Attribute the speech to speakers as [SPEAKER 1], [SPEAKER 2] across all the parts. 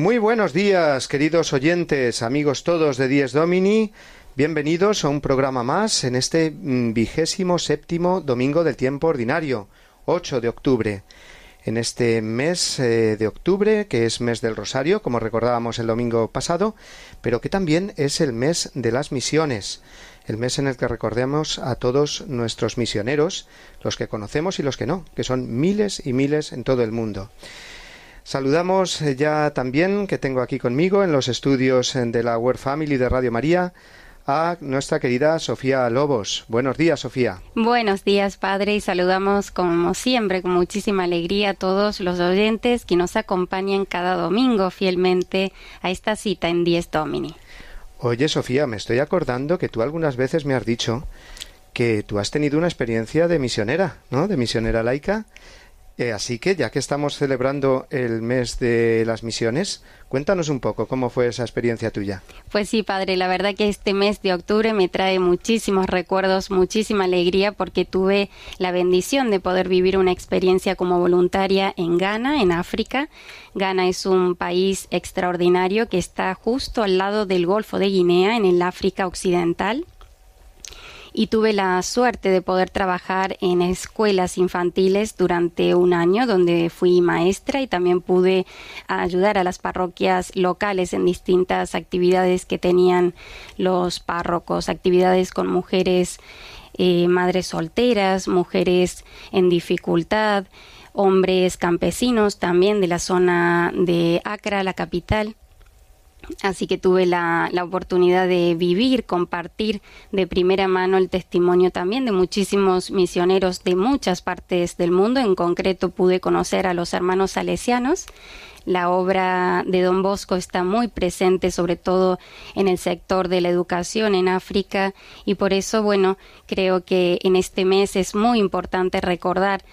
[SPEAKER 1] Muy buenos días, queridos oyentes, amigos todos de Dies Domini. Bienvenidos a un programa más en este mm, vigésimo séptimo domingo del tiempo ordinario, 8 de octubre. En este mes eh, de octubre, que es mes del Rosario, como recordábamos el domingo pasado, pero que también es el mes de las misiones, el mes en el que recordemos a todos nuestros misioneros, los que conocemos y los que no, que son miles y miles en todo el mundo. Saludamos eh, ya también que tengo aquí conmigo en los estudios eh, de la Word Family de Radio María a nuestra querida Sofía Lobos. Buenos días, Sofía.
[SPEAKER 2] Buenos días, Padre, y saludamos como siempre, con muchísima alegría a todos los oyentes que nos acompañan cada domingo fielmente a esta cita en Dies Domini.
[SPEAKER 1] Oye, Sofía, me estoy acordando que tú algunas veces me has dicho que tú has tenido una experiencia de misionera, ¿no? De misionera laica eh, así que, ya que estamos celebrando el mes de las misiones, cuéntanos un poco cómo fue esa experiencia tuya.
[SPEAKER 2] Pues sí, padre, la verdad que este mes de octubre me trae muchísimos recuerdos, muchísima alegría, porque tuve la bendición de poder vivir una experiencia como voluntaria en Ghana, en África. Ghana es un país extraordinario que está justo al lado del Golfo de Guinea, en el África Occidental y tuve la suerte de poder trabajar en escuelas infantiles durante un año donde fui maestra y también pude ayudar a las parroquias locales en distintas actividades que tenían los párrocos, actividades con mujeres eh, madres solteras, mujeres en dificultad, hombres campesinos también de la zona de Accra, la capital. Así que tuve la, la, oportunidad de vivir, compartir de primera mano el testimonio también de muchísimos misioneros de muchas partes del mundo. En concreto pude conocer a los hermanos salesianos. La obra de Don Bosco está muy presente, sobre todo en el sector de la educación en África, y por eso, bueno, creo que en este mes es muy importante recordar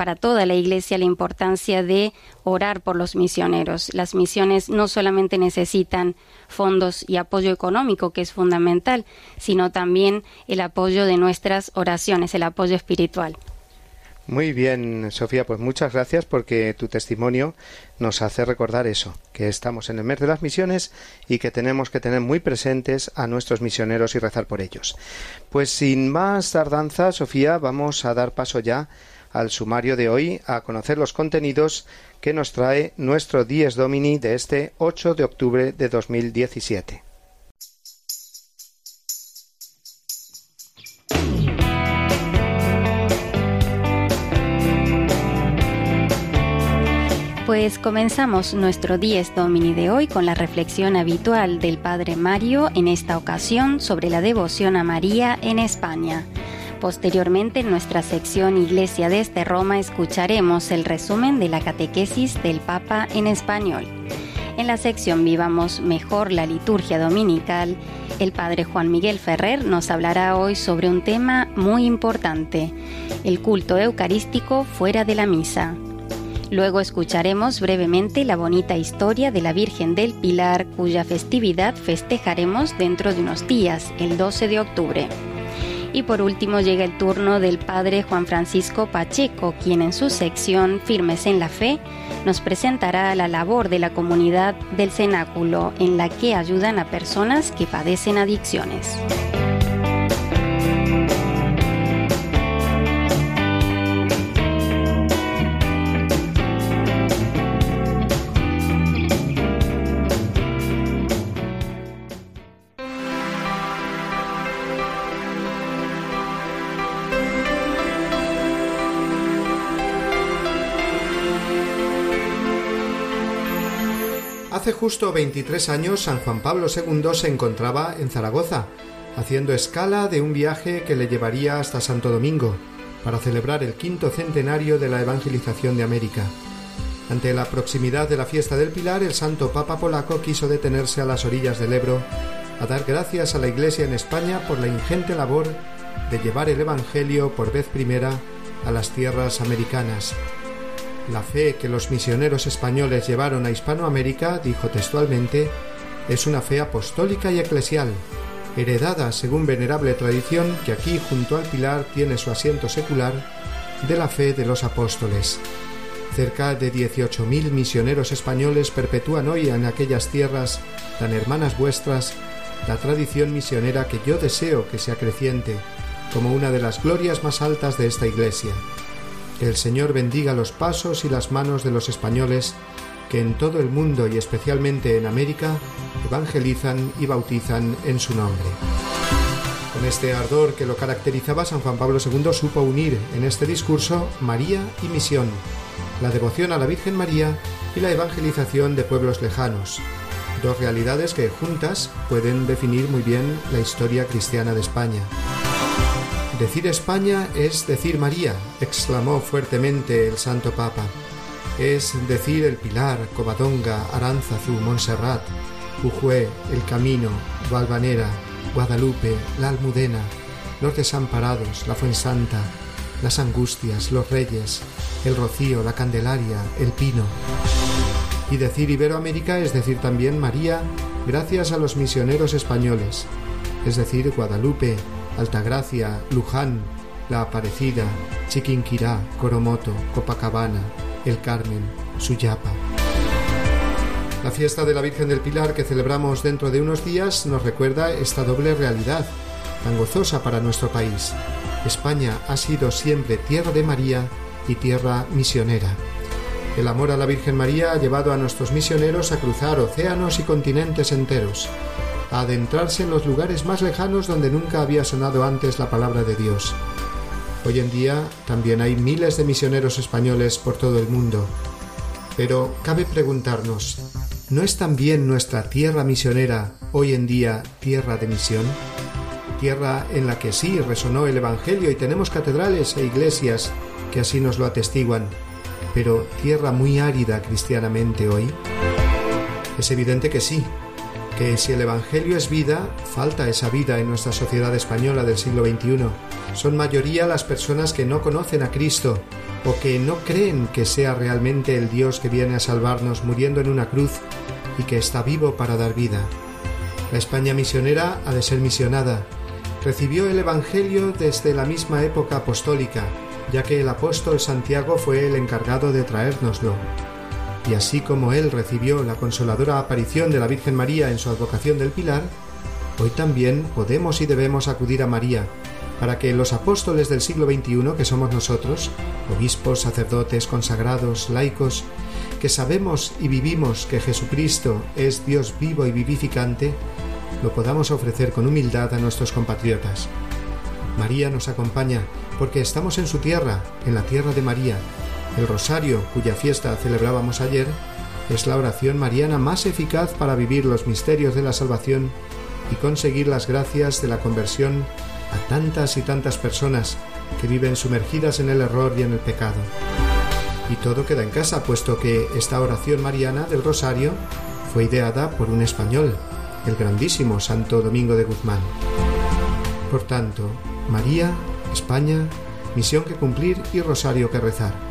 [SPEAKER 2] para toda la Iglesia la importancia de orar por los misioneros. Las misiones no solamente necesitan fondos y apoyo económico, que es fundamental, sino también el apoyo de nuestras oraciones, el apoyo espiritual.
[SPEAKER 1] Muy bien, Sofía, pues muchas gracias porque tu testimonio nos hace recordar eso, que estamos en el mes de las misiones y que tenemos que tener muy presentes a nuestros misioneros y rezar por ellos. Pues sin más tardanza, Sofía, vamos a dar paso ya al sumario de hoy a conocer los contenidos que nos trae nuestro Dies Domini de este 8 de octubre de 2017.
[SPEAKER 2] Pues comenzamos nuestro Dies Domini de hoy con la reflexión habitual del Padre Mario, en esta ocasión sobre la devoción a María en España. Posteriormente, en nuestra sección Iglesia desde Roma, escucharemos el resumen de la catequesis del Papa en español. En la sección Vivamos mejor la liturgia dominical, el Padre Juan Miguel Ferrer nos hablará hoy sobre un tema muy importante, el culto eucarístico fuera de la misa. Luego escucharemos brevemente la bonita historia de la Virgen del Pilar, cuya festividad festejaremos dentro de unos días, el 12 de octubre. Y por último llega el turno del padre Juan Francisco Pacheco, quien en su sección Firmes en la Fe nos presentará la labor de la comunidad del cenáculo en la que ayudan a personas que padecen adicciones.
[SPEAKER 1] Hace justo 23 años San Juan Pablo II se encontraba en Zaragoza, haciendo escala de un viaje que le llevaría hasta Santo Domingo. para celebrar el quinto centenario de la evangelización de América. Ante la proximidad de la fiesta del Pilar, el santo Papa polaco quiso detenerse a las orillas del Ebro a dar gracias a la Iglesia en España por la ingente labor de llevar el Evangelio por vez primera a las tierras americanas. La fe que los misioneros españoles llevaron a Hispanoamérica, dijo textualmente, es una fe apostólica y eclesial, heredada según venerable tradición que aquí junto al pilar tiene su asiento secular de la fe de los apóstoles. Cerca de 18.000 misioneros españoles perpetúan hoy en aquellas tierras tan hermanas vuestras la tradición misionera que yo deseo que se acreciente como una de las glorias más altas de esta Iglesia. Que el Señor bendiga los pasos y las manos de los españoles que en todo el mundo y especialmente en América evangelizan y bautizan en su nombre. Con este ardor que lo caracterizaba, San Juan Pablo II supo unir en este discurso María y misión, la devoción a la Virgen María y la evangelización de pueblos lejanos, dos realidades que juntas pueden definir muy bien la historia cristiana de España. Decir España es decir María, exclamó fuertemente el Santo Papa. Es decir el Pilar, Covadonga, Aránzazu, Montserrat, Ujué, El Camino, Valvanera, Guadalupe, La Almudena, los Desamparados, la Fuensanta, las Angustias, los Reyes, el Rocío, la Candelaria, el Pino. Y decir Iberoamérica es decir también María, gracias a los misioneros españoles, es decir Guadalupe, Altagracia, Luján, La Aparecida, Chiquinquirá, Coromoto, Copacabana, El Carmen, Suyapa. La fiesta de la Virgen del Pilar que celebramos dentro de unos días nos recuerda esta doble realidad, tan gozosa para nuestro país. España ha sido siempre tierra de María y tierra misionera. El amor a la Virgen María ha llevado a nuestros misioneros a cruzar océanos y continentes enteros, adentrarse en los lugares más lejanos donde nunca había sonado antes la palabra de Dios. Hoy en día también hay miles de misioneros españoles por todo el mundo. Pero cabe preguntarnos, ¿no es también nuestra tierra misionera hoy en día tierra de misión? Tierra en la que sí resonó el Evangelio y tenemos catedrales e iglesias que así nos lo atestiguan, pero tierra muy árida cristianamente hoy? Es evidente que sí, si el Evangelio es vida, falta esa vida en nuestra sociedad española del siglo XXI. Son mayoría las personas que no conocen a Cristo o que no creen que sea realmente el Dios que viene a salvarnos muriendo en una cruz y que está vivo para dar vida. La España misionera ha de ser misionada. Recibió el Evangelio desde la misma época apostólica, ya que el apóstol Santiago fue el encargado de traérnoslo. Y así como él recibió la consoladora aparición de la Virgen María en su advocación del Pilar, hoy también podemos y debemos acudir a María, para que los apóstoles del siglo XXI, que somos nosotros, obispos, sacerdotes, consagrados, laicos, que sabemos y vivimos que Jesucristo es Dios vivo y vivificante, lo podamos ofrecer con humildad a nuestros compatriotas. María nos acompaña porque estamos en su tierra, en la tierra de María. El rosario, cuya fiesta celebrábamos ayer, es la oración mariana más eficaz para vivir los misterios de la salvación y conseguir las gracias de la conversión a tantas y tantas personas que viven sumergidas en el error y en el pecado. Y todo queda en casa, puesto que esta oración mariana del rosario fue ideada por un español, el grandísimo Santo Domingo de Guzmán. Por tanto, María España, misión que cumplir y rosario que rezar.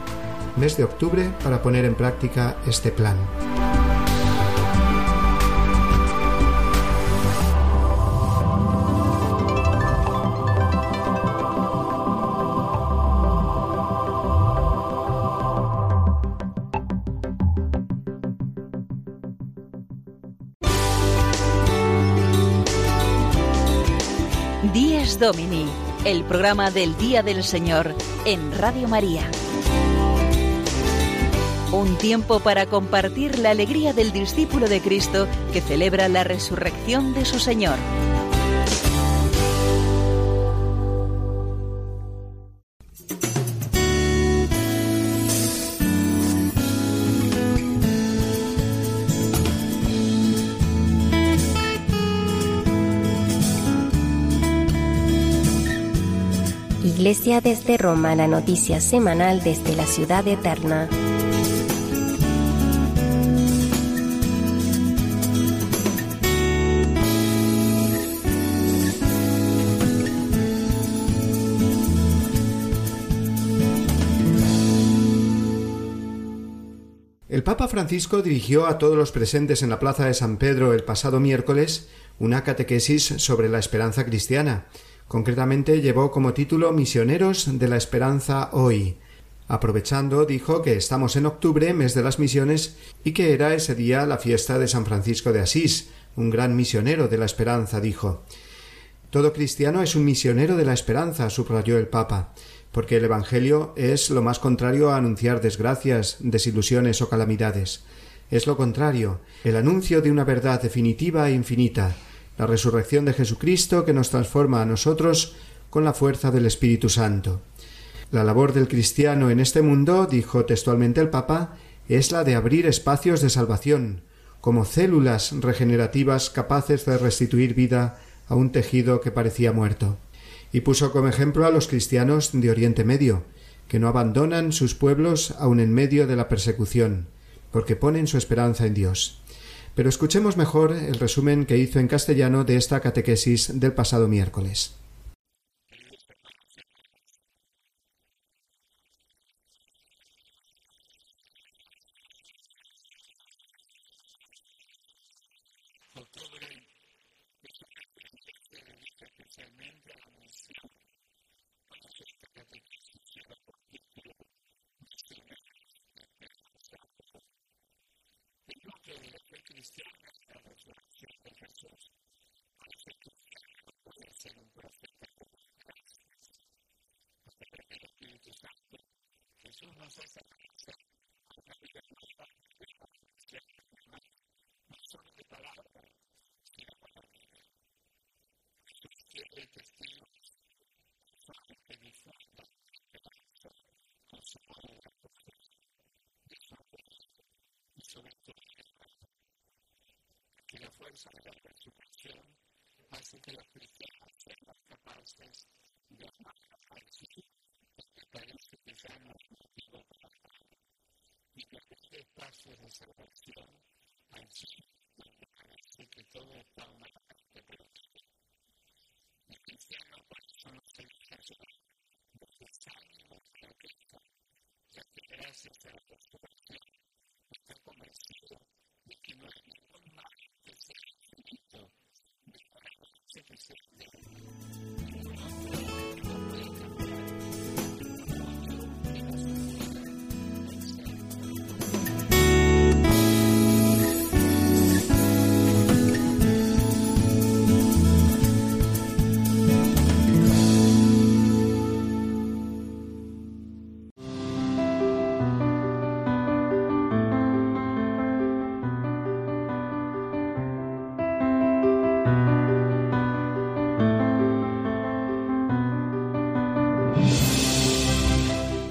[SPEAKER 1] Mes de octubre para poner en práctica este plan.
[SPEAKER 3] Díez Domini el programa del Día del Señor en Radio María. Un tiempo para compartir la alegría del discípulo de Cristo que celebra la resurrección de su Señor.
[SPEAKER 4] Iglesia desde Roma, la noticia semanal desde la ciudad eterna.
[SPEAKER 1] Papa Francisco dirigió a todos los presentes en la Plaza de San Pedro el pasado miércoles una catequesis sobre la esperanza cristiana. Concretamente llevó como título Misioneros de la Esperanza hoy. Aprovechando, dijo que estamos en octubre, mes de las misiones, y que era ese día la fiesta de San Francisco de Asís, un gran misionero de la esperanza, dijo. Todo cristiano es un misionero de la esperanza, subrayó el Papa porque el Evangelio es lo más contrario a anunciar desgracias, desilusiones o calamidades. Es lo contrario, el anuncio de una verdad definitiva e infinita, la resurrección de Jesucristo que nos transforma a nosotros con la fuerza del Espíritu Santo. La labor del cristiano en este mundo, dijo textualmente el Papa, es la de abrir espacios de salvación, como células regenerativas capaces de restituir vida a un tejido que parecía muerto y puso como ejemplo a los cristianos de Oriente Medio, que no abandonan sus pueblos aun en medio de la persecución, porque ponen su esperanza en Dios. Pero escuchemos mejor el resumen que hizo en castellano de esta catequesis del pasado miércoles.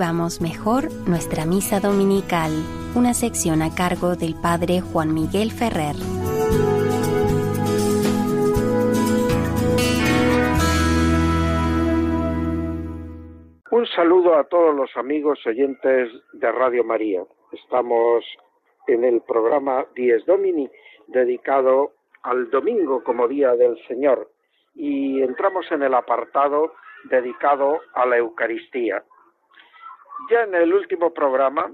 [SPEAKER 4] Vivamos mejor nuestra misa dominical, una sección a cargo del Padre Juan Miguel Ferrer.
[SPEAKER 5] Un saludo a todos los amigos oyentes de Radio María. Estamos en el programa Dies Domini dedicado al domingo como día del Señor y entramos en el apartado dedicado a la Eucaristía. Ya en el último programa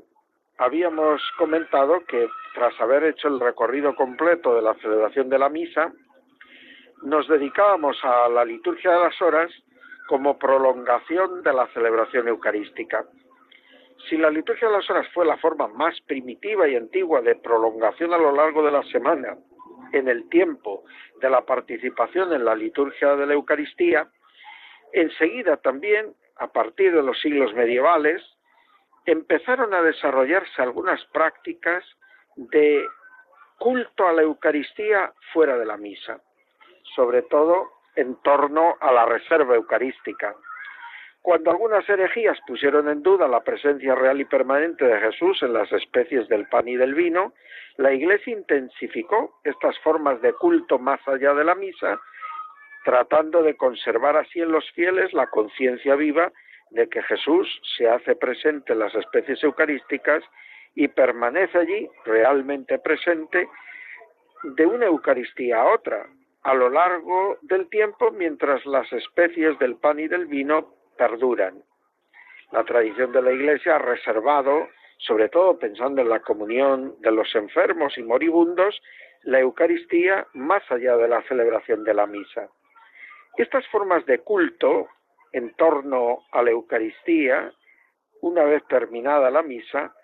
[SPEAKER 5] habíamos comentado que tras haber hecho el recorrido completo de la celebración de la misa, nos dedicábamos a la liturgia de las horas como prolongación de la celebración eucarística. Si la liturgia de las horas fue la forma más primitiva y antigua de prolongación a lo largo de la semana en el tiempo de la participación en la liturgia de la Eucaristía, enseguida también, a partir de los siglos medievales, empezaron a desarrollarse algunas prácticas de culto a la Eucaristía fuera de la misa, sobre todo en torno a la reserva eucarística. Cuando algunas herejías pusieron en duda la presencia real y permanente de Jesús en las especies del pan y del vino, la Iglesia intensificó estas formas de culto más allá de la misa, tratando de conservar así en los fieles la conciencia viva de que Jesús se hace presente en las especies eucarísticas y permanece allí realmente presente de una Eucaristía a otra, a lo largo del tiempo mientras las especies del pan y del vino perduran. La tradición de la Iglesia ha reservado, sobre todo pensando en la comunión de los enfermos y moribundos, la Eucaristía más allá de la celebración de la misa. Estas formas de culto en torno a la Eucaristía, una vez terminada la misa,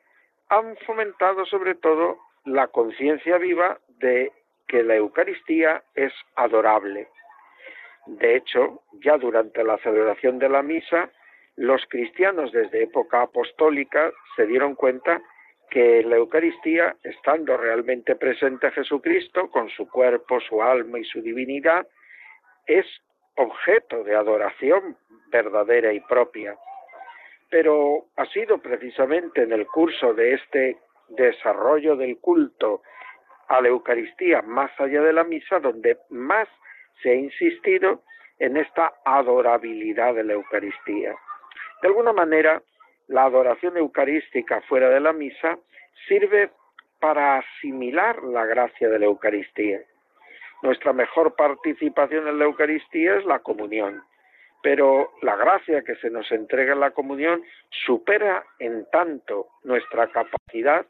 [SPEAKER 5] han fomentado sobre todo la conciencia viva de que la Eucaristía es adorable. De hecho, ya durante la celebración de la misa, los cristianos desde época apostólica se dieron cuenta que la Eucaristía, estando realmente presente Jesucristo, con su cuerpo, su alma y su divinidad, es objeto de adoración verdadera y propia. Pero ha sido precisamente en el curso de este desarrollo del culto a la Eucaristía más allá de la misa donde más se ha insistido en esta adorabilidad de la Eucaristía. De alguna manera, la adoración eucarística fuera de la misa sirve para asimilar la gracia de la Eucaristía. Nuestra mejor participación en la Eucaristía es la comunión, pero la gracia que se nos entrega en la comunión supera en tanto nuestra capacidad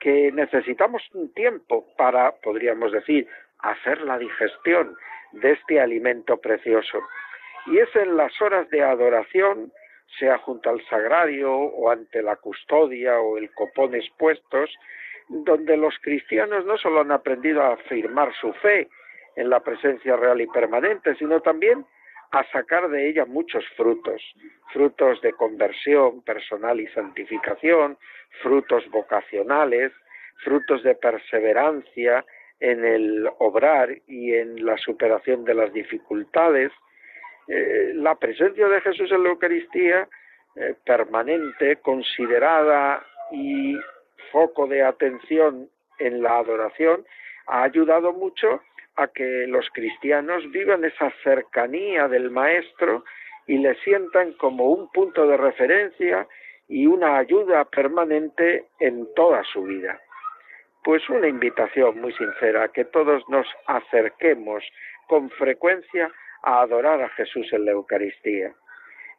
[SPEAKER 5] que necesitamos un tiempo para, podríamos decir, hacer la digestión de este alimento precioso. Y es en las horas de adoración, sea junto al sagrario o ante la custodia o el copón expuestos, donde los cristianos no solo han aprendido a afirmar su fe en la presencia real y permanente, sino también a sacar de ella muchos frutos, frutos de conversión personal y santificación, frutos vocacionales, frutos de perseverancia en el obrar y en la superación de las dificultades. Eh, la presencia de Jesús en la Eucaristía, eh, permanente, considerada y foco de atención en la adoración, ha ayudado mucho a que los cristianos vivan esa cercanía del Maestro y le sientan como un punto de referencia y una ayuda permanente en toda su vida. Pues una invitación muy sincera a que todos nos acerquemos con frecuencia a adorar a Jesús en la Eucaristía.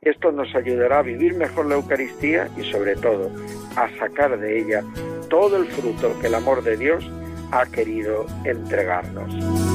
[SPEAKER 5] Esto nos ayudará a vivir mejor la Eucaristía y sobre todo a sacar de ella todo el fruto que el amor de Dios ha querido entregarnos.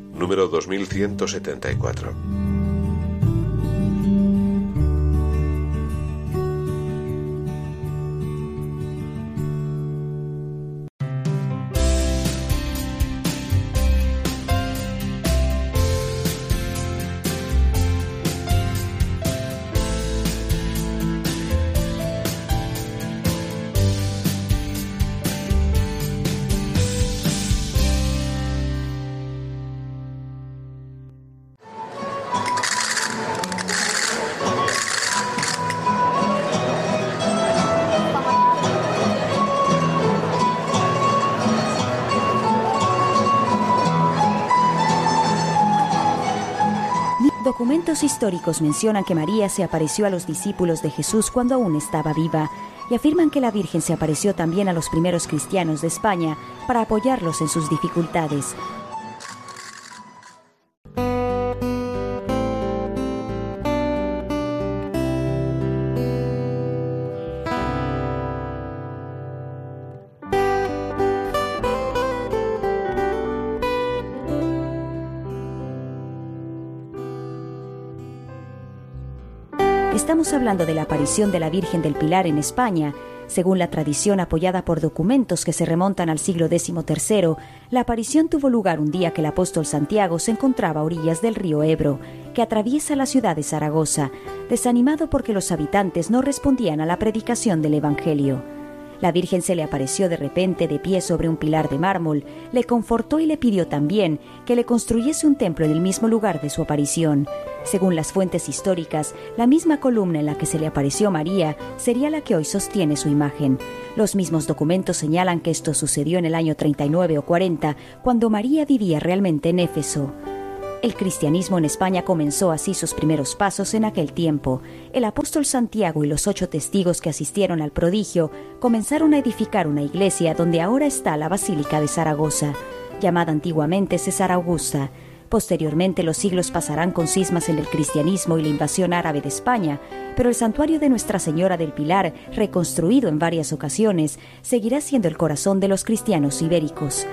[SPEAKER 6] número 2174.
[SPEAKER 7] Documentos históricos mencionan que María se apareció a los discípulos de Jesús cuando aún estaba viva y afirman que la Virgen se apareció también a los primeros cristianos de España para apoyarlos en sus dificultades. Hablando de la aparición de la Virgen del Pilar en España. Según la tradición apoyada por documentos que se remontan al siglo XIII, la aparición tuvo lugar un día que el apóstol Santiago se encontraba a orillas del río Ebro, que atraviesa la ciudad de Zaragoza, desanimado porque los habitantes no respondían a la predicación del Evangelio. La Virgen se le apareció de repente de pie sobre un pilar de mármol, le confortó y le pidió también que le construyese un templo en el mismo lugar de su aparición. Según las fuentes históricas, la misma columna en la que se le apareció María sería la que hoy sostiene su imagen. Los mismos documentos señalan que esto sucedió en el año 39 o 40, cuando María vivía realmente en Éfeso. El cristianismo en España comenzó así sus primeros pasos en aquel tiempo. El apóstol Santiago y los ocho testigos que asistieron al prodigio comenzaron a edificar una iglesia donde ahora está la Basílica de Zaragoza, llamada antiguamente César Augusta. Posteriormente los siglos pasarán con cismas en el cristianismo y la invasión árabe de España, pero el santuario de Nuestra Señora del Pilar, reconstruido en varias ocasiones, seguirá siendo el corazón de los cristianos ibéricos.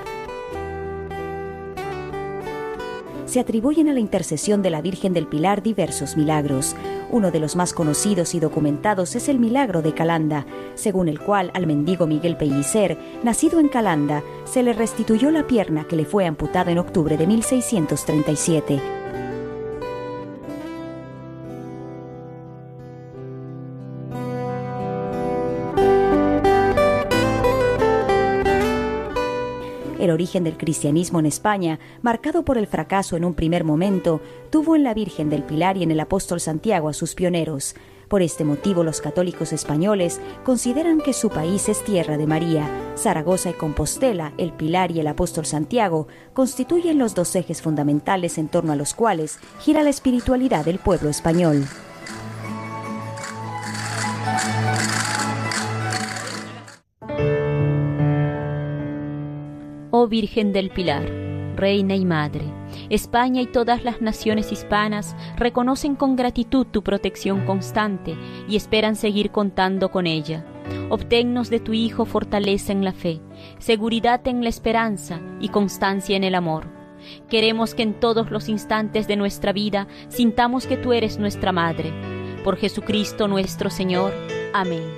[SPEAKER 7] Se atribuyen a la intercesión de la Virgen del Pilar diversos milagros. Uno de los más conocidos y documentados es el milagro de Calanda, según el cual al mendigo Miguel Pellicer, nacido en Calanda, se le restituyó la pierna que le fue amputada en octubre de 1637. Origen del cristianismo en España, marcado por el fracaso en un primer momento, tuvo en la Virgen del Pilar y en el apóstol Santiago a sus pioneros. Por este motivo los católicos españoles consideran que su país es tierra de María. Zaragoza y Compostela, el Pilar y el apóstol Santiago constituyen los dos ejes fundamentales en torno a los cuales gira la espiritualidad del pueblo español.
[SPEAKER 8] Oh Virgen del Pilar, Reina y Madre, España y todas las naciones hispanas reconocen con gratitud tu protección constante y esperan seguir contando con ella. Obténnos de tu Hijo fortaleza en la fe, seguridad en la esperanza y constancia en el amor. Queremos que en todos los instantes de nuestra vida sintamos que tú eres nuestra Madre. Por Jesucristo nuestro Señor. Amén.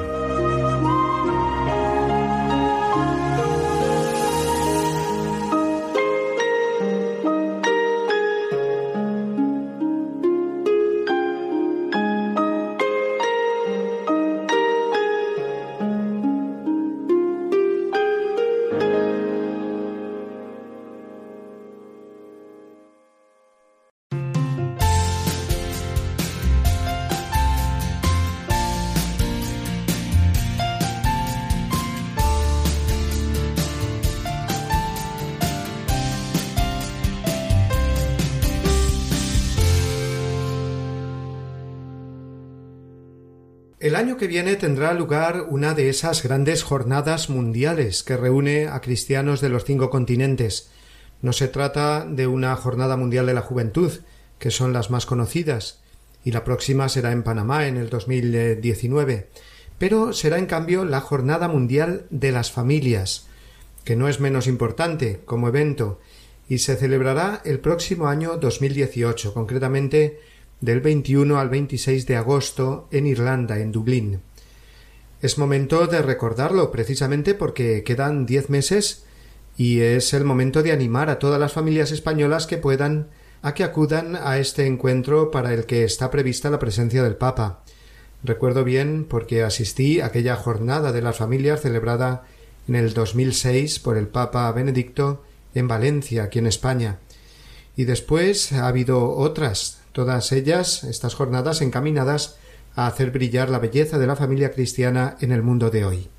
[SPEAKER 1] Que viene tendrá lugar una de esas grandes jornadas mundiales que reúne a cristianos de los cinco continentes. No se trata de una jornada mundial de la juventud, que son las más conocidas, y la próxima será en Panamá en el 2019, pero será en cambio la Jornada Mundial de las Familias, que no es menos importante como evento, y se celebrará el próximo año 2018, concretamente del 21 al 26 de agosto en Irlanda, en Dublín. Es momento de recordarlo precisamente porque quedan diez meses y es el momento de animar a todas las familias españolas que puedan a que acudan a este encuentro para el que está prevista la presencia del Papa. Recuerdo bien porque asistí a aquella jornada de las familias celebrada en el 2006 por el Papa Benedicto en Valencia, aquí en España. Y después ha habido otras todas ellas, estas jornadas encaminadas a hacer brillar la belleza de la familia cristiana en el mundo de hoy.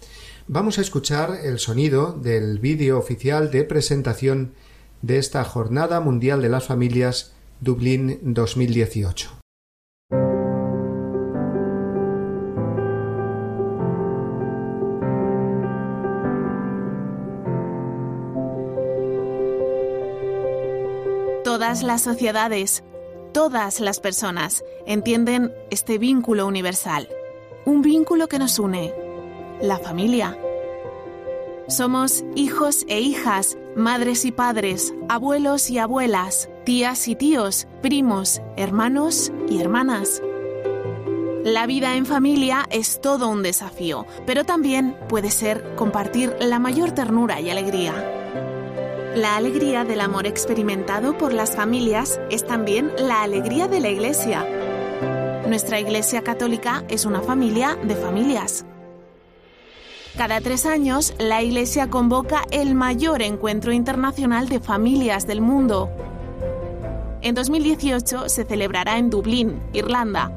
[SPEAKER 1] Vamos a escuchar el sonido del vídeo oficial de presentación de esta Jornada Mundial de las Familias Dublín 2018.
[SPEAKER 9] Todas las sociedades todas las personas entienden este vínculo universal, un vínculo que nos une, la familia. Somos hijos e hijas, madres y padres, abuelos y abuelas, tías y tíos, primos, hermanos y hermanas. La vida en familia es todo un desafío, pero también puede ser compartir la mayor ternura y alegría. La alegría del amor experimentado por las familias es también la alegría de la Iglesia. Nuestra Iglesia Católica es una familia de familias. Cada tres años, la Iglesia convoca el mayor encuentro internacional de familias del mundo. En 2018 se celebrará en Dublín, Irlanda,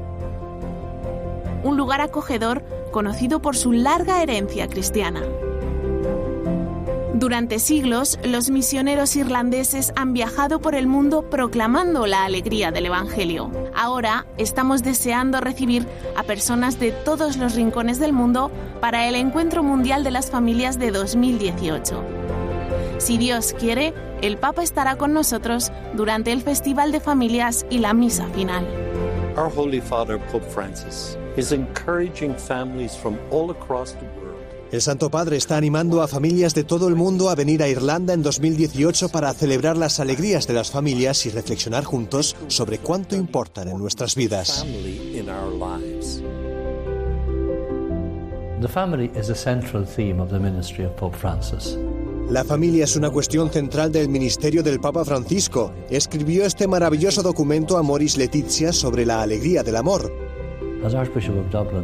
[SPEAKER 9] un lugar acogedor conocido por su larga herencia cristiana. Durante siglos, los misioneros irlandeses han viajado por el mundo proclamando la alegría del Evangelio. Ahora estamos deseando recibir a personas de todos los rincones del mundo para el Encuentro Mundial de las Familias de 2018. Si Dios quiere, el Papa estará con nosotros durante el Festival de Familias y la misa final.
[SPEAKER 10] Our Holy Father, Pope Francis, is encouraging families from all across the world
[SPEAKER 11] el Santo Padre está animando a familias de todo el mundo a venir a Irlanda en 2018 para celebrar las alegrías de las familias y reflexionar juntos sobre cuánto importan en nuestras vidas. La familia es una cuestión central del ministerio del Papa Francisco. Escribió este maravilloso documento Amoris Letizia sobre la alegría del amor.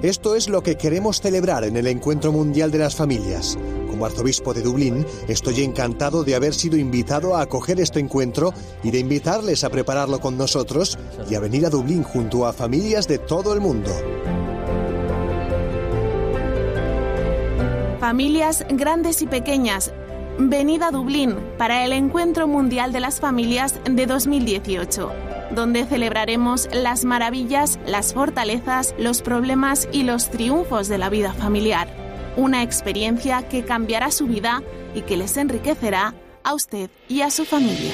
[SPEAKER 11] Esto es lo que queremos celebrar en el Encuentro Mundial de las Familias. Como arzobispo de Dublín, estoy encantado de haber sido invitado a acoger este encuentro y de invitarles a prepararlo con nosotros y a venir a Dublín junto a familias de todo el mundo.
[SPEAKER 9] Familias grandes y pequeñas, venid a Dublín para el Encuentro Mundial de las Familias de 2018 donde celebraremos las maravillas, las fortalezas, los problemas y los triunfos de la vida familiar. Una experiencia que cambiará su vida y que les enriquecerá a usted y a su familia.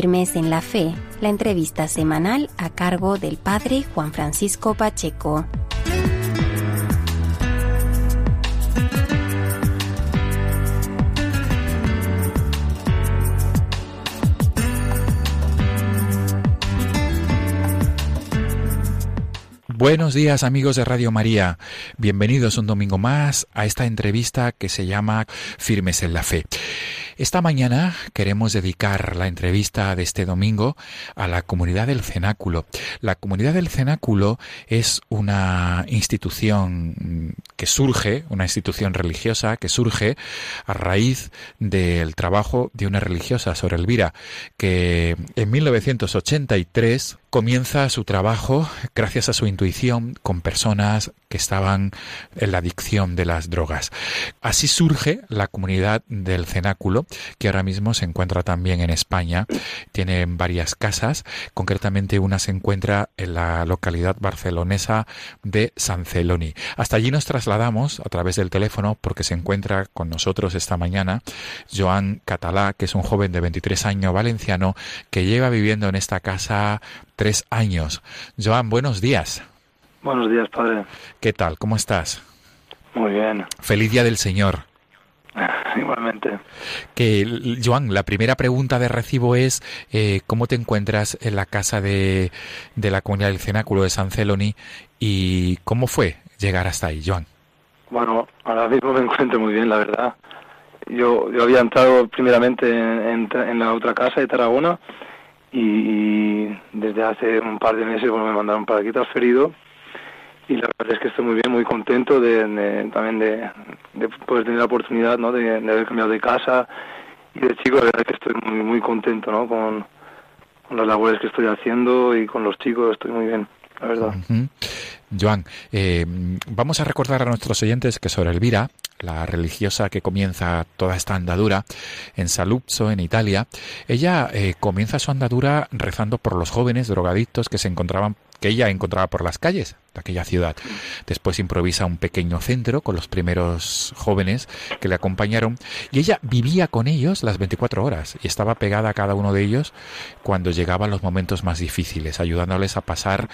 [SPEAKER 4] Firmes en la Fe, la entrevista semanal a cargo del Padre Juan Francisco Pacheco.
[SPEAKER 12] Buenos días amigos de Radio María, bienvenidos un domingo más a esta entrevista que se llama Firmes en la Fe. Esta mañana queremos dedicar la entrevista de este domingo a la comunidad del cenáculo. La comunidad del cenáculo es una institución que surge, una institución religiosa que surge a raíz del trabajo de una religiosa, Sor Elvira, que en 1983 comienza su trabajo gracias a su intuición con personas que estaban en la adicción de las drogas. Así surge la comunidad del cenáculo, que ahora mismo se encuentra también en España. Tiene varias casas, concretamente una se encuentra en la localidad barcelonesa de San Celoni. Hasta allí nos trasladamos a través del teléfono porque se encuentra con nosotros esta mañana Joan Catalá, que es un joven de 23 años valenciano que lleva viviendo en esta casa tres años. Joan, buenos días.
[SPEAKER 13] Buenos días, padre.
[SPEAKER 12] ¿Qué tal? ¿Cómo estás?
[SPEAKER 13] Muy bien.
[SPEAKER 12] Feliz Día del Señor.
[SPEAKER 13] Igualmente.
[SPEAKER 12] Que, Joan, la primera pregunta de recibo es eh, ¿cómo te encuentras en la casa de, de la comunidad del cenáculo de San Celoni y cómo fue llegar hasta ahí, Joan?
[SPEAKER 13] Bueno, ahora mismo me encuentro muy bien, la verdad. Yo, yo había entrado primeramente en, en, la otra casa de Tarragona y, desde hace un par de meses me mandaron para aquí transferido y la verdad es que estoy muy bien, muy contento de, también de, poder tener la oportunidad ¿no? de, haber cambiado de casa y de chico la verdad es que estoy muy muy contento ¿no? con, las labores que estoy haciendo y con los chicos estoy muy bien la verdad.
[SPEAKER 12] Joan, eh, vamos a recordar a nuestros oyentes que sobre Elvira, la religiosa que comienza toda esta andadura en Saluzzo, en Italia, ella eh, comienza su andadura rezando por los jóvenes drogadictos que se encontraban que ella encontraba por las calles de aquella ciudad. Después improvisa un pequeño centro con los primeros jóvenes que le acompañaron y ella vivía con ellos las 24 horas y estaba pegada a cada uno de ellos cuando llegaban los momentos más difíciles, ayudándoles a pasar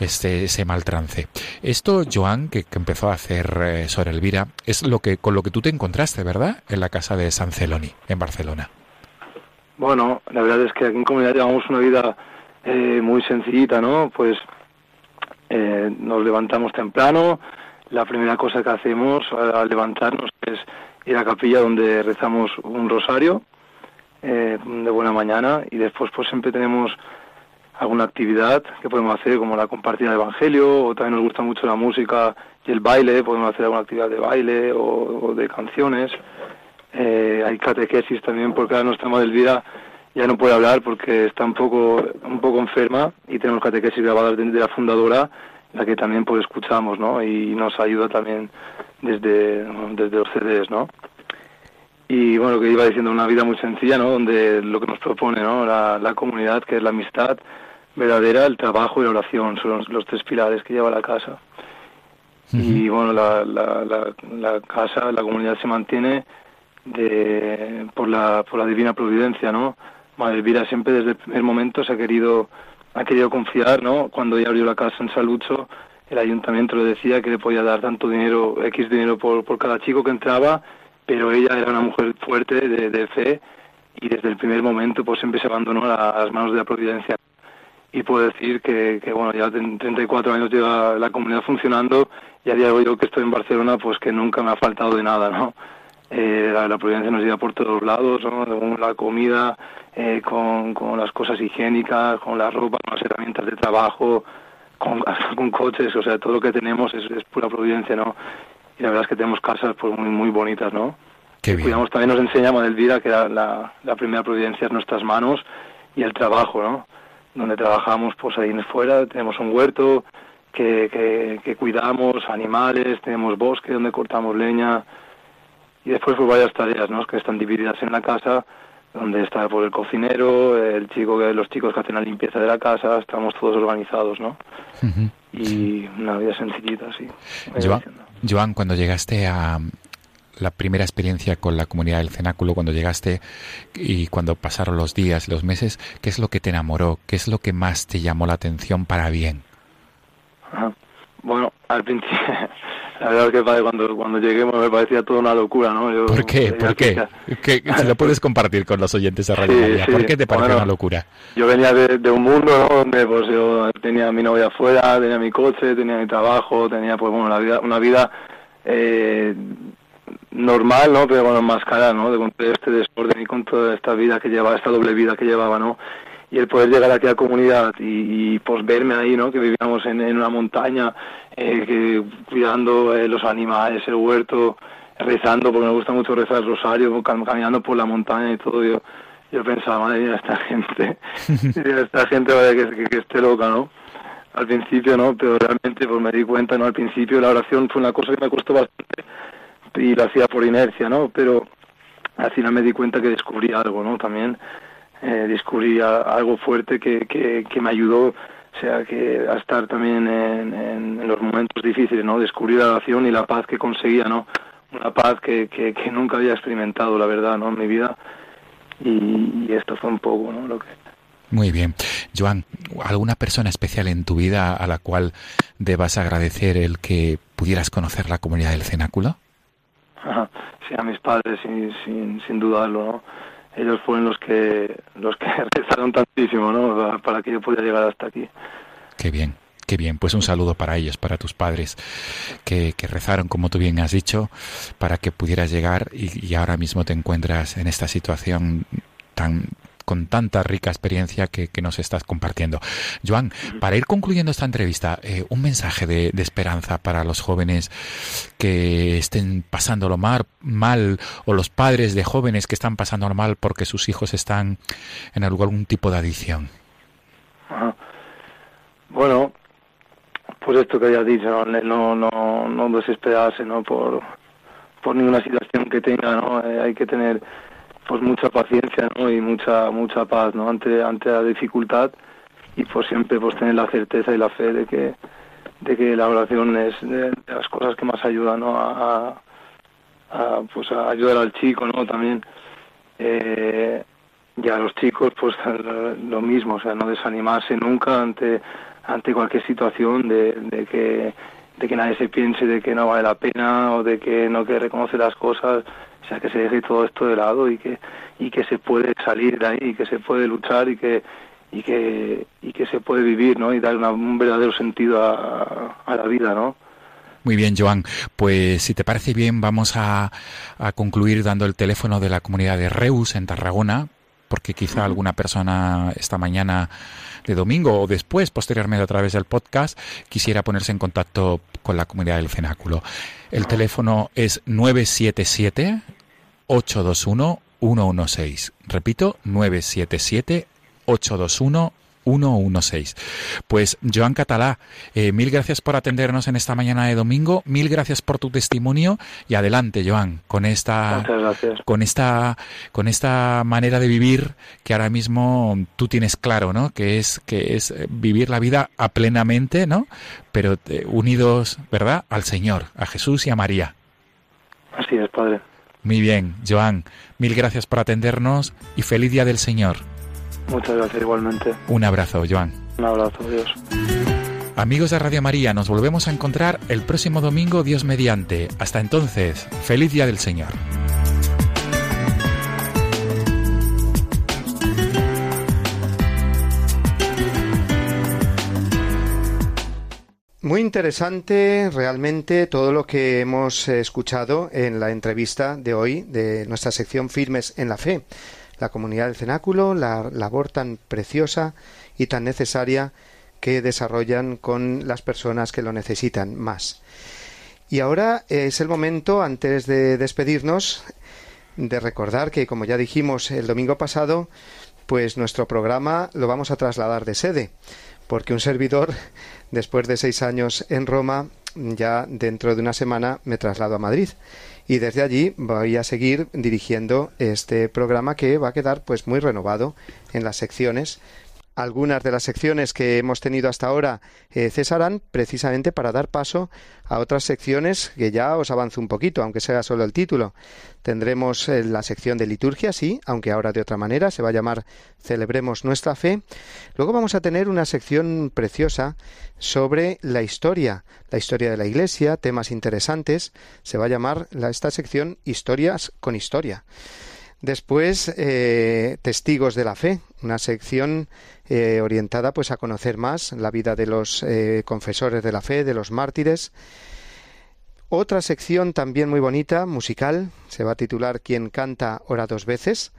[SPEAKER 12] este, ese mal trance. Esto, Joan, que, empezó a hacer eh, sobre Elvira, es lo que con lo que tú te encontraste, ¿verdad? En la casa de San Celoni, en Barcelona.
[SPEAKER 13] Bueno, la verdad es que aquí en comunidad llevamos una vida eh, muy sencillita, ¿no? Pues eh, nos levantamos temprano, la primera cosa que hacemos al levantarnos es ir a capilla donde rezamos un rosario de buena mañana y después pues siempre tenemos alguna actividad que podemos hacer como la compartida de evangelio o también nos gusta mucho la música y el baile, podemos hacer alguna actividad de baile o, de canciones. Eh, hay catequesis también porque ahora nuestra madre Elvira ya no puede hablar porque está un poco un poco enferma y tenemos catequesis grabadas de, la fundadora la que también pues escuchamos no y nos ayuda también desde desde los CDs no y bueno que iba diciendo una vida muy sencilla no donde lo que nos propone no la, la comunidad que es la amistad verdadera, el trabajo y la oración, son los, tres pilares que lleva la casa. Y bueno, la, la, la, casa, la comunidad se mantiene de, por, la, por la divina providencia, ¿no? Madre Elvira siempre desde el primer momento se ha querido, ha querido confiar, ¿no? Cuando ella abrió la casa en Salucho, el ayuntamiento le decía que le podía dar tanto dinero, X dinero por, por cada chico que entraba, pero ella era una mujer fuerte de, de fe y desde el primer momento pues siempre se abandonó a las manos de la providencia y puedo decir que, que bueno, ya 34 años lleva la comunidad funcionando y a día de hoy yo que estoy en Barcelona, pues que nunca me ha faltado de nada, ¿no? Eh, la, providencia nos lleva por todos lados, ¿no? Con la comida, eh, con, con las cosas higiénicas, con la ropa, con las herramientas de trabajo, con, con coches, o sea, todo lo que tenemos es, es pura providencia, ¿no? Y la verdad es que tenemos casas pues muy muy bonitas, ¿no?
[SPEAKER 12] Qué bien.
[SPEAKER 13] Cuidamos, también nos enseña Madelvira que la, la primera providencia es nuestras manos y el trabajo, ¿no? donde trabajamos pues ahí fuera, tenemos un huerto que, que, cuidamos, animales, tenemos bosque donde cortamos leña y después pues varias tareas ¿no? que están divididas en la casa donde está por pues, el cocinero, el chico, los chicos que hacen la limpieza de la casa, estamos todos organizados, ¿no? Y una vida sencillita, sí.
[SPEAKER 12] Joan, cuando llegaste a, la primera experiencia con la comunidad del cenáculo, cuando llegaste y cuando pasaron los días, los meses, ¿qué es lo que te enamoró? ¿Qué es lo que más te llamó la atención para bien?
[SPEAKER 13] Bueno, al principio, la verdad es que cuando, cuando llegué me parecía toda una locura, ¿no?
[SPEAKER 12] ¿Por qué? ¿Por qué? ¿Qué? Si lo puedes compartir con los oyentes de Radio María. ¿Por qué te pareció una locura?
[SPEAKER 13] Yo venía de, un mundo, Donde pues yo tenía a mi novia afuera, tenía mi coche, tenía mi trabajo, tenía pues bueno, una vida, una vida eh, normal, ¿no? Pero bueno, máscara, ¿no? De con este desorden y con toda esta vida que llevaba, esta doble vida que llevaba, ¿no? Y el poder llegar aquí a la comunidad y, pues verme ahí, ¿no? Que vivíamos en, una montaña, eh, que, cuidando eh, los animales, el huerto, rezando, porque me gusta mucho rezar el rosario, caminando por la montaña y todo. Yo, yo pensaba, madre mía, esta gente, esta gente vaya que, que, esté loca, ¿no? Al principio, ¿no? Pero realmente pues me di cuenta, ¿no? Al principio la oración fue una cosa que me costó bastante y lo hacía por inercia, ¿no? Pero al final me di cuenta que descubrí algo, ¿no? También eh, descubrí algo fuerte que, que, me ayudó, o sea, que a estar también en, en, los momentos difíciles, ¿no? Descubrí la oración y la paz que conseguía, ¿no? Una paz que, que, que nunca había experimentado, la verdad, ¿no? En mi vida. Y, esto fue un poco, ¿no? Lo que
[SPEAKER 12] Muy bien. Joan, ¿alguna persona especial en tu vida a la cual debas agradecer el que pudieras conocer la comunidad del cenáculo?
[SPEAKER 13] Sí, a mis padres, sin, sin, sin dudarlo, ¿no? Ellos fueron los que los que rezaron tantísimo, ¿no? Para que yo pudiera llegar hasta aquí.
[SPEAKER 12] Qué bien. Qué bien, pues un saludo para ellos, para tus padres, que, que rezaron, como tú bien has dicho, para que pudieras llegar y, y ahora mismo te encuentras en esta situación tan con tanta rica experiencia que, nos estás compartiendo. Joan, para ir concluyendo esta entrevista, eh, un mensaje de, esperanza para los jóvenes que estén pasándolo mal, mal, o los padres de jóvenes que están pasándolo mal porque sus hijos están en algún tipo de adicción.
[SPEAKER 13] Bueno, pues esto que hayas dicho, no, no, no desesperarse, ¿no? Por, por ninguna situación que tenga, ¿no? Eh, hay que tener pues mucha paciencia y mucha mucha paz ¿no? ante ante la dificultad y pues siempre pues tener la certeza y la fe de que de que la oración es de, las cosas que más ayudan ¿no? a, pues a ayudar al chico no también eh, y a los chicos pues lo mismo o sea no desanimarse nunca ante ante cualquier situación de, de que de que nadie se piense de que no vale la pena o de que no que reconoce las cosas o sea, que se deje todo esto de lado y que, y que se puede salir de ahí, y que se puede luchar y que, y que, y que se puede vivir, ¿no? Y dar un verdadero sentido a, a la vida, ¿no?
[SPEAKER 12] Muy bien, Joan. Pues si te parece bien, vamos a, a, concluir dando el teléfono de la comunidad de Reus en Tarragona, porque quizá alguna persona esta mañana de domingo o después, posteriormente a través del podcast, quisiera ponerse en contacto con la comunidad del cenáculo. El teléfono es 977 821 116. Repito, 977 821 116. Pues Joan Catalá, eh, mil gracias por atendernos en esta mañana de domingo, mil gracias por tu testimonio y adelante, Joan, con esta con esta con esta manera de vivir que ahora mismo tú tienes claro, ¿no? Que es que es eh, vivir la vida a plenamente, ¿no? Pero eh, unidos, ¿verdad? Al Señor, a Jesús y a María.
[SPEAKER 13] Así es, Padre.
[SPEAKER 12] Muy bien, Joan, mil gracias por atendernos y feliz día del Señor.
[SPEAKER 13] Muchas gracias igualmente.
[SPEAKER 12] Un abrazo, Joan.
[SPEAKER 13] Un abrazo, Dios.
[SPEAKER 12] Amigos de Radio María, nos volvemos a encontrar el próximo domingo, Dios mediante. Hasta entonces, feliz Día del Señor.
[SPEAKER 1] Muy interesante realmente todo lo que hemos escuchado en la entrevista de hoy de nuestra sección Firmes en la Fe la comunidad del cenáculo, la labor tan preciosa y tan necesaria que desarrollan con las personas que lo necesitan más. Y ahora es el momento, antes de despedirnos, de recordar que, como ya dijimos el domingo pasado, pues nuestro programa lo vamos a trasladar de sede, porque un servidor, después de seis años en Roma, ya dentro de una semana me traslado a Madrid y desde allí voy a seguir dirigiendo este programa que va a quedar pues muy renovado en las secciones algunas de las secciones que hemos tenido hasta ahora eh, cesarán precisamente para dar paso a otras secciones que ya os avanzo un poquito, aunque sea solo el título. Tendremos eh, la sección de liturgia, sí, aunque ahora de otra manera, se va a llamar Celebremos nuestra fe. Luego vamos a tener una sección preciosa sobre la historia, la historia de la Iglesia, temas interesantes. Se va a llamar esta sección Historias con Historia. Después, eh, Testigos de la Fe, una sección eh, orientada pues a conocer más la vida de los eh, confesores de la fe, de los mártires. Otra sección también muy bonita, musical, se va a titular Quien canta ora dos veces,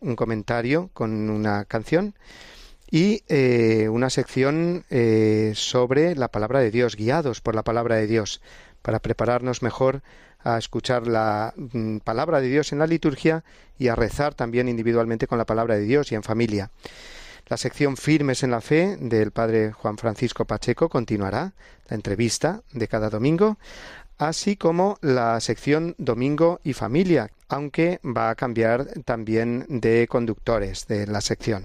[SPEAKER 1] un comentario con una canción y una sección sobre la palabra de Dios, guiados por la palabra de Dios, para prepararnos mejor a escuchar la mm, palabra de Dios en la liturgia y a rezar también individualmente con la palabra de Dios y en familia. La sección Firmes en la Fe del Padre Juan Francisco Pacheco continuará, la entrevista de cada domingo, así como la sección Domingo y Familia, aunque va a cambiar también de conductores de la sección.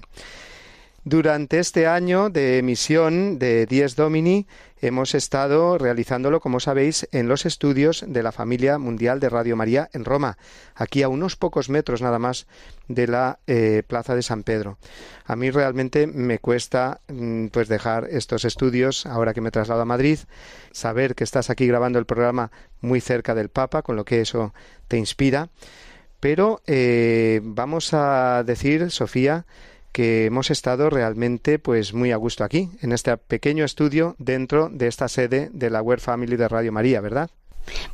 [SPEAKER 1] Durante este año de emisión de Dies Domini hemos estado realizándolo, como sabéis, en los estudios de la familia mundial de Radio María en Roma, aquí a unos pocos metros nada más de la eh, Plaza de San Pedro. A mí realmente me cuesta mm, pues dejar estos estudios ahora que me traslado a Madrid, saber que estás aquí grabando el programa muy cerca del Papa, con lo que eso te inspira. Pero eh, vamos a decir, Sofía, que hemos estado realmente pues muy a gusto aquí, en este pequeño estudio dentro de esta sede de la Web Family de Radio María, ¿verdad?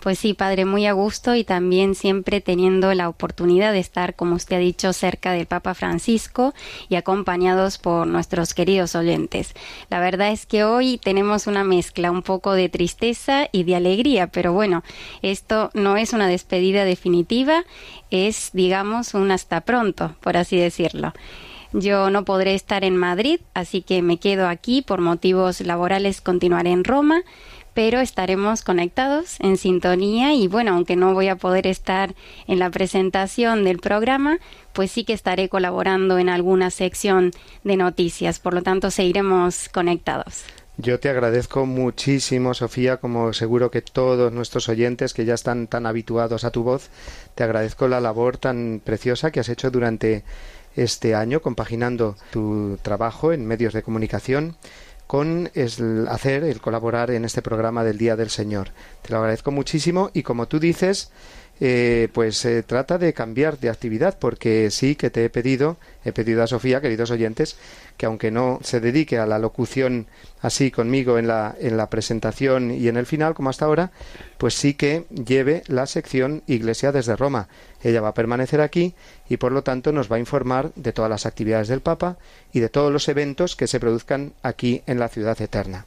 [SPEAKER 2] Pues sí, padre, muy a gusto y también siempre teniendo la oportunidad de estar, como usted ha dicho, cerca del Papa Francisco y acompañados por nuestros queridos oyentes. La verdad es que hoy tenemos una mezcla un poco de tristeza y de alegría, pero bueno, esto no es una despedida definitiva, es, digamos, un hasta pronto, por así decirlo. Yo no podré estar en Madrid, así que me quedo aquí. Por motivos laborales, continuaré en Roma, pero estaremos conectados en sintonía. Y bueno, aunque no voy a poder estar en la presentación del programa, pues sí que estaré colaborando en alguna sección de noticias, por lo tanto seguiremos conectados.
[SPEAKER 1] Yo te agradezco muchísimo, Sofía, como seguro que todos nuestros oyentes que ya están tan habituados a tu voz, te agradezco la labor tan preciosa que has hecho durante este año compaginando tu trabajo en medios de comunicación con el hacer, el colaborar en este programa del Día del Señor. Te lo agradezco muchísimo y como tú dices, eh, pues se trata de cambiar de actividad porque sí que te he pedido, he pedido a Sofía, queridos oyentes, que aunque no se dedique a la locución así conmigo en la, en la presentación y en el final como hasta ahora, pues sí que lleve la sección Iglesia desde Roma. Ella va a permanecer aquí y por lo tanto nos va a informar de todas las actividades del Papa y de todos los eventos que se produzcan aquí en la ciudad eterna.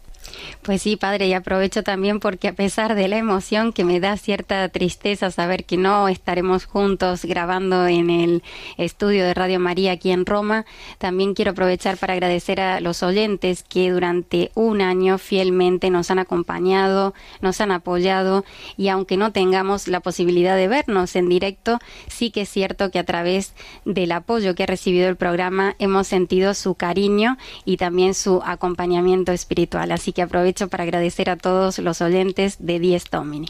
[SPEAKER 2] Pues sí, padre, y aprovecho también porque a pesar de la emoción que me da cierta tristeza saber que no estaremos juntos grabando en el estudio de Radio María aquí en Roma, también quiero aprovechar para agradecer a los oyentes que durante un año fielmente nos han acompañado, nos han apoyado y aunque no tengamos la posibilidad de vernos en directo, sí que es cierto que a través del apoyo que ha recibido el programa hemos sentido su cariño y también su acompañamiento espiritual. Así que aprovecho para agradecer a todos los oyentes de Dies Domini.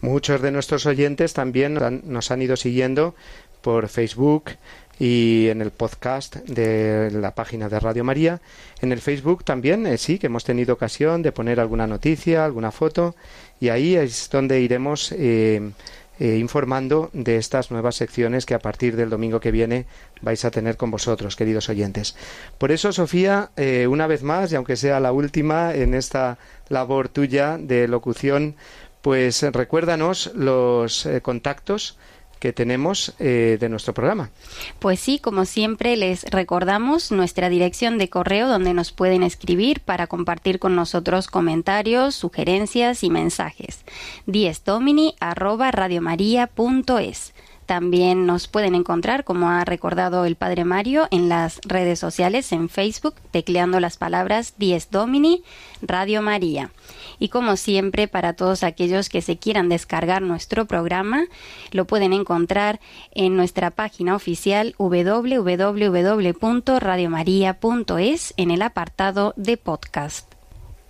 [SPEAKER 1] Muchos de nuestros oyentes también nos han ido siguiendo por Facebook y en el podcast de la página de Radio María. En el Facebook también, eh, sí, que hemos tenido ocasión de poner alguna noticia, alguna foto, y ahí es donde iremos eh, eh, informando de estas nuevas secciones que a partir del domingo que viene vais a tener con vosotros, queridos oyentes. Por eso, Sofía, eh, una vez más, y aunque sea la última en esta labor tuya de locución, pues recuérdanos los eh, contactos que tenemos eh, de nuestro programa.
[SPEAKER 2] Pues sí, como siempre les recordamos nuestra dirección de correo donde nos pueden escribir para compartir con nosotros comentarios, sugerencias y mensajes. diestomini@radiomaria.es. También nos pueden encontrar, como ha recordado el Padre Mario, en las redes sociales, en Facebook, tecleando las palabras Dies Domini, Radio María. Y como siempre, para todos aquellos que se quieran descargar nuestro programa, lo pueden encontrar en nuestra página oficial www.radiomaria.es en el apartado de podcast.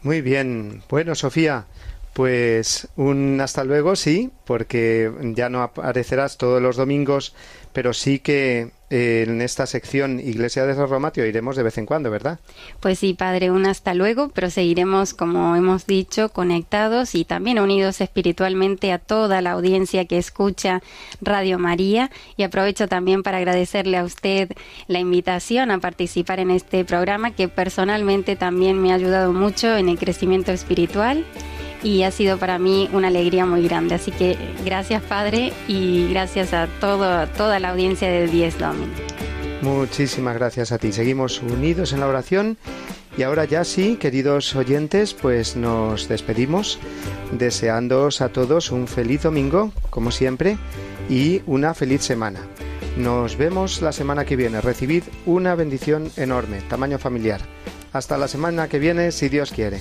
[SPEAKER 1] Muy bien. Bueno, Sofía, pues un hasta luego, sí, porque ya no aparecerás todos los domingos, pero sí que en esta sección Iglesia de San Roma te iremos de vez en cuando, ¿verdad?
[SPEAKER 2] Pues sí, padre, un hasta luego, pero seguiremos, como hemos dicho, conectados y también unidos espiritualmente a toda la audiencia que escucha Radio María. Y aprovecho también para agradecerle a usted la invitación a participar en este programa que personalmente también me ha ayudado mucho en el crecimiento espiritual y ha sido para mí una alegría muy grande. Así que gracias Padre y gracias a todo, toda la audiencia de Diez Domini.
[SPEAKER 1] Muchísimas gracias a ti. Seguimos unidos en la oración y ahora ya sí, queridos oyentes, pues nos despedimos deseándoos a todos un feliz domingo, como siempre, y una feliz semana. Nos vemos la semana que viene. Recibid una bendición enorme, tamaño familiar. Hasta la semana que viene, si Dios quiere.